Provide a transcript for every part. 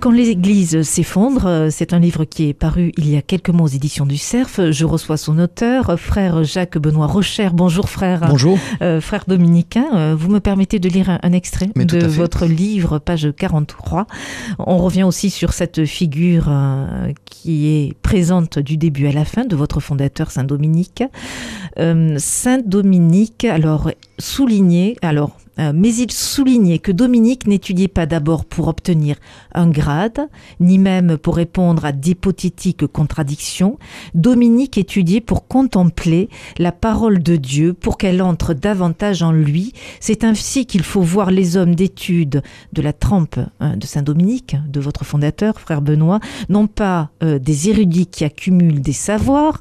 Quand l'Église s'effondre, euh, c'est un livre qui est paru il y a quelques mois aux éditions du Cerf. Je reçois son auteur, frère Jacques-Benoît Rocher. Bonjour frère. Bonjour. Euh, frère dominicain, euh, vous me permettez de lire un, un extrait Mais de votre livre, page 43. On revient aussi sur cette figure euh, qui est présente du début à la fin de votre fondateur Saint Dominique. Euh, Saint Dominique, alors souligné, alors euh, mais il soulignait que Dominique n'étudiait pas d'abord pour obtenir un grade, ni même pour répondre à d'hypothétiques contradictions. Dominique étudiait pour contempler la parole de Dieu, pour qu'elle entre davantage en lui. C'est ainsi qu'il faut voir les hommes d'études de la trempe hein, de Saint Dominique, de votre fondateur, frère Benoît, non pas euh, des érudits qui accumulent des savoirs,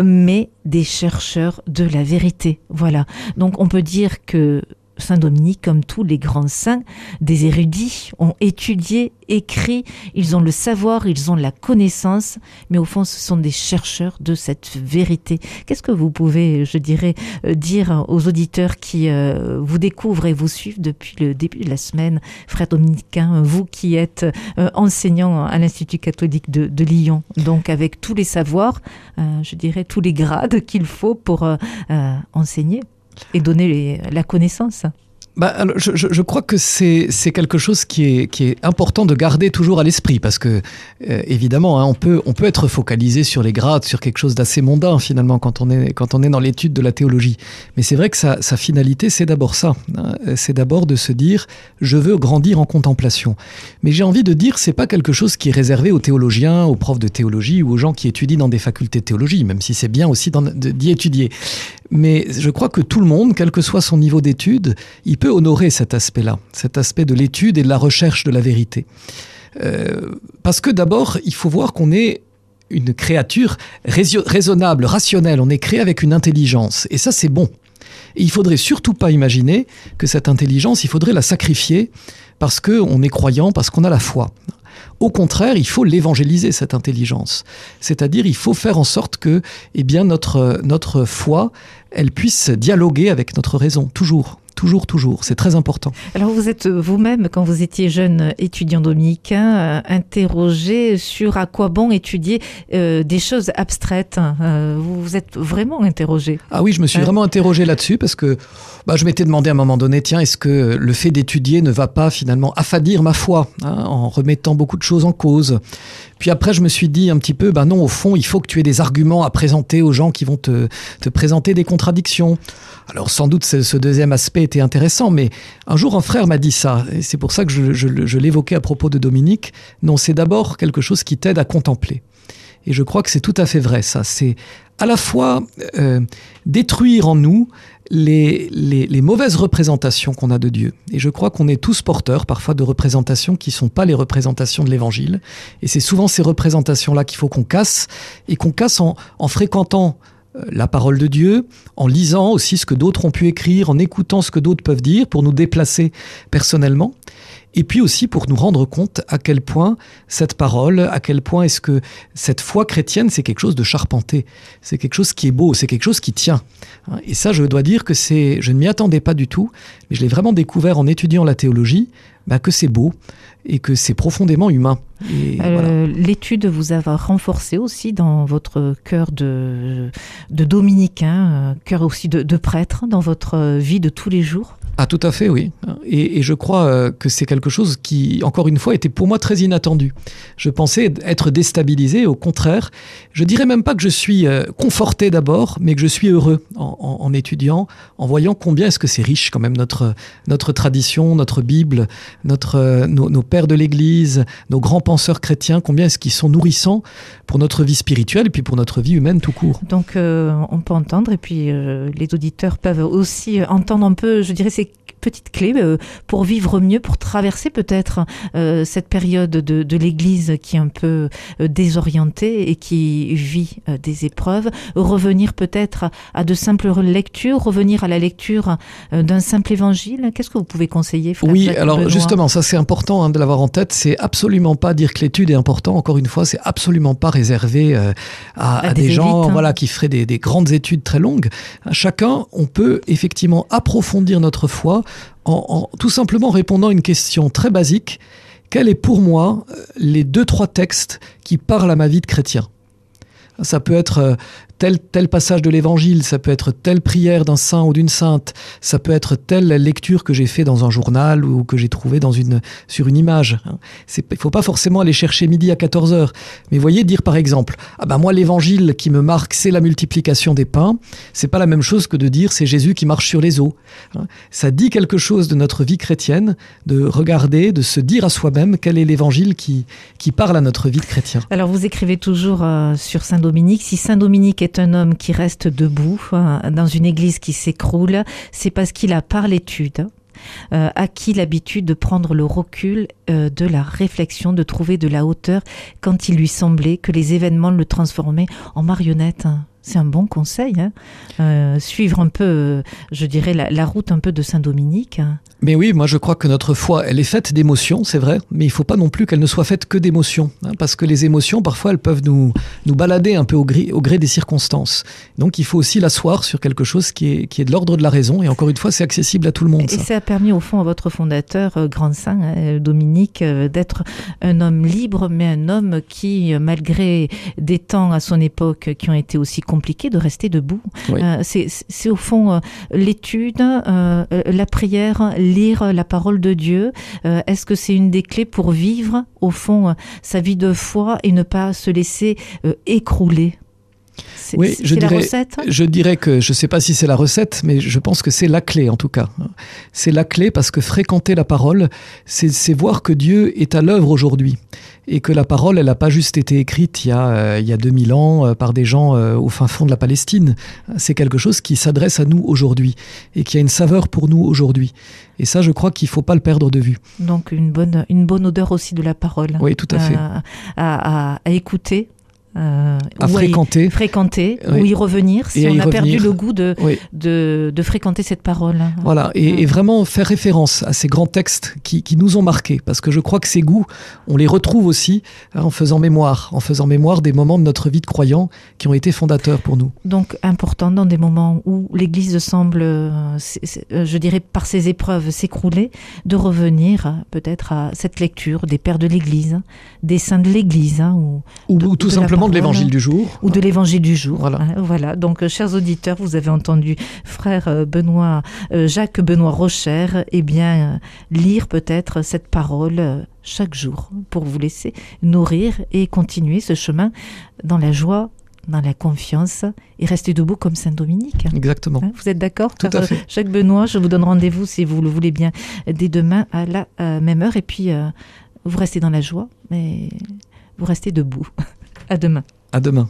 mais des chercheurs de la vérité. Voilà. Donc on peut dire que Saint Dominique, comme tous les grands saints, des érudits, ont étudié, écrit, ils ont le savoir, ils ont la connaissance, mais au fond, ce sont des chercheurs de cette vérité. Qu'est-ce que vous pouvez, je dirais, euh, dire aux auditeurs qui euh, vous découvrent et vous suivent depuis le début de la semaine, frère dominicain, vous qui êtes euh, enseignant à l'Institut catholique de, Lyon, donc avec tous les savoirs, je dirais tous les grades qu'il faut pour enseigner et donner la connaissance. Bah, je, je- je crois que c'est quelque chose qui est, qui est important de garder toujours à l'esprit parce que euh, évidemment hein, on peut on peut être focalisé sur les grades sur quelque chose d'assez mondain finalement quand on est quand on est dans l'étude de la théologie. Mais c'est vrai que sa, sa finalité c'est d'abord ça hein. c'est d'abord de se dire je veux grandir en contemplation. Mais j'ai envie de dire c'est pas quelque chose qui est réservé aux théologiens aux profs de théologie ou aux gens qui étudient dans des facultés de théologie même si c'est bien aussi d'y étudier. Mais je crois que tout le monde, quel que soit son niveau d'étude, il peut honorer cet aspect-là, cet aspect de l'étude et de la recherche de la vérité. Euh, parce que d'abord, il faut voir qu'on est une créature raisonnable, rationnelle. On est créé avec une intelligence. Et ça, c'est bon. Et il faudrait surtout pas imaginer que cette intelligence, il faudrait la sacrifier parce qu'on est croyant, parce qu'on a la foi. Au contraire, il faut l'évangéliser, cette intelligence. C'est-à-dire, il faut faire en sorte que eh bien, notre, notre foi, elle puisse dialoguer avec notre raison, toujours. Toujours, toujours. C'est très important. Alors vous êtes euh, vous-même, quand vous étiez jeune étudiant dominicain, euh, interrogé sur à quoi bon étudier euh, des choses abstraites. Euh, vous vous êtes vraiment interrogé. Ah oui, je me suis Ouais. vraiment interrogé là-dessus parce que bah, je m'étais demandé à un moment donné, tiens, est-ce que le fait d'étudier ne va pas finalement affadir ma foi hein, en remettant beaucoup de choses en cause? Puis après, je me suis dit un petit peu, bah non, au fond, il faut que tu aies des arguments à présenter aux gens qui vont te, te présenter des contradictions. Alors sans doute ce, deuxième aspect était intéressant, mais un jour un frère m'a dit ça, et c'est pour ça que je, je l'évoquais à propos de Dominique. Non, c'est d'abord quelque chose qui t'aide à contempler. Et je crois que c'est tout à fait vrai, ça. C'est à la fois euh, détruire en nous les, les, mauvaises représentations qu'on a de Dieu. Et je crois qu'on est tous porteurs parfois de représentations qui ne sont pas les représentations de l'Évangile. Et c'est souvent ces représentations-là qu'il faut qu'on casse, et qu'on casse en, en fréquentant euh, la parole de Dieu, en lisant aussi ce que d'autres ont pu écrire, en écoutant ce que d'autres peuvent dire pour nous déplacer personnellement. Et puis aussi pour nous rendre compte à quel point cette parole, à quel point est-ce que cette foi chrétienne, c'est quelque chose de charpenté, c'est quelque chose qui est beau, c'est quelque chose qui tient. Hein, Et ça, je dois dire que c'est, je ne m'y attendais pas du tout, mais je l'ai vraiment découvert en étudiant la théologie, bah, que c'est beau et que c'est profondément humain. Euh, voilà. L'étude vous a renforcé aussi dans votre cœur de, de dominicain, euh, cœur aussi de, de prêtre dans votre vie de tous les jours? Ah tout à fait, oui. Et, je crois euh, que c'est quelque chose qui, encore une fois, était pour moi très inattendu. Je pensais être déstabilisé, au contraire. Je dirais même pas que je suis euh, conforté d'abord, mais que je suis heureux en, étudiant, en voyant combien est-ce que c'est riche quand même notre, notre tradition, notre Bible, notre, euh, nos, pères de l'Église, nos grands penseurs chrétiens, combien est-ce qu'ils sont nourrissants pour notre vie spirituelle et puis pour notre vie humaine tout court. Donc on peut entendre et puis les auditeurs peuvent aussi entendre un peu, je dirais, ces petite clé euh, pour vivre mieux, pour traverser peut-être euh, cette période de, de l'Église qui est un peu euh, désorientée et qui vit des épreuves, revenir peut-être à de simples lectures, revenir à la lecture d'un simple évangile. Qu'est-ce que vous pouvez conseiller frère Oui, Jacques alors Benoît? justement, ça c'est important hein, de l'avoir en tête. C'est absolument pas dire que l'étude est important. Encore une fois, c'est absolument pas réservé euh, à, À à des des, gens élites, hein. voilà, qui feraient des, des grandes études très longues. Chacun, on peut effectivement approfondir notre foi en, tout simplement répondant à une question très basique. Quel est pour moi euh, les deux, trois textes qui parlent à ma vie de chrétien? Ça peut être euh, tel, tel passage de l'évangile, ça peut être telle prière d'un saint ou d'une sainte, ça peut être telle lecture que j'ai fait dans un journal ou que j'ai trouvé dans une, sur une image. hein. Il ne faut pas forcément aller chercher midi à 14 heures. Mais voyez, dire par exemple, ah ben moi l'évangile qui me marque, c'est la multiplication des pains, c'est pas la même chose que de dire c'est Jésus qui marche sur les eaux. hein. Ça dit quelque chose de notre vie chrétienne, de regarder, de se dire à soi-même quel est l'évangile qui, qui parle à notre vie de chrétien. Alors vous écrivez toujours euh, sur Saint Dominique, si Saint Dominique un homme qui reste debout euh, dans une église qui s'écroule, c'est parce qu'il a par l'étude euh, acquis l'habitude de prendre le recul euh, de la réflexion, de trouver de la hauteur quand il lui semblait que les événements le transformaient en marionnette. C'est un bon conseil. hein. Euh, suivre un peu, euh, je dirais, la, la route un peu de Saint Dominique. hein. Mais oui, moi je crois que notre foi, elle est faite d'émotions, c'est vrai, mais il faut pas non plus qu'elle ne soit faite que d'émotions, hein, parce que les émotions, parfois, elles peuvent nous, nous balader un peu au gré, au gré des circonstances. Donc il faut aussi l'asseoir sur quelque chose qui est, qui est de l'ordre de la raison, et encore une fois, c'est accessible à tout le monde. Et ça. ça a permis au fond à votre fondateur, euh, Grand Saint, Dominique, euh, d'être un homme libre, mais un homme qui, malgré des temps à son époque qui ont été aussi compliqués, de rester debout. Oui. Euh, c'est- au fond euh, l'étude, euh, la prière, lire la parole de Dieu. Est-ce que c'est une des clés pour vivre, au fond, sa vie de foi et ne pas se laisser écrouler? Oui, c'est je la dirais- recette Je dirais que je ne sais pas si c'est la recette, mais je pense que c'est la clé en tout cas. C'est la clé parce que fréquenter la parole, c'est voir que Dieu est à l'œuvre aujourd'hui et que la parole, elle n'a pas juste été écrite il y a, euh, il y a 2000 ans euh, par des gens euh, au fin fond de la Palestine. C'est quelque chose qui s'adresse à nous aujourd'hui et qui a une saveur pour nous aujourd'hui. Et ça, je crois qu'il faut pas le perdre de vue. Donc une bonne, une bonne odeur aussi de la parole. Oui, tout à fait. À- à- à écouter. Euh, À fréquenter. fréquenter Oui. ou y revenir si Et on a perdu le goût de, Oui. de, de fréquenter cette parole. Voilà, et, et vraiment faire référence à ces grands textes qui, qui nous ont marqués, parce que je crois que ces goûts, on les retrouve aussi hein, en faisant mémoire, en faisant mémoire des moments de notre vie de croyant qui ont été fondateurs pour nous. Donc important dans des moments où l'Église semble, euh, euh, je dirais par ses épreuves, s'écrouler, de revenir peut-être à cette lecture des pères de l'Église, des saints de l'Église, hein, ou, Ou, De- ou tout de de l'évangile du jour. ou de l'évangile du jour. Voilà. Hein, voilà. Donc, euh, chers auditeurs, vous avez entendu frère euh, Benoît, euh, Jacques Benoît Rocher, eh bien, lire peut-être cette parole chaque jour pour vous laisser nourrir et continuer ce chemin dans la joie, dans la confiance et rester debout comme Saint Dominique. Exactement. Hein, vous êtes d'accord Tout à fait. Jacques Benoît, je vous donne rendez-vous si vous le voulez bien dès demain à la euh, même heure. Et puis, euh, vous restez dans la joie, mais vous restez debout. à demain. À demain.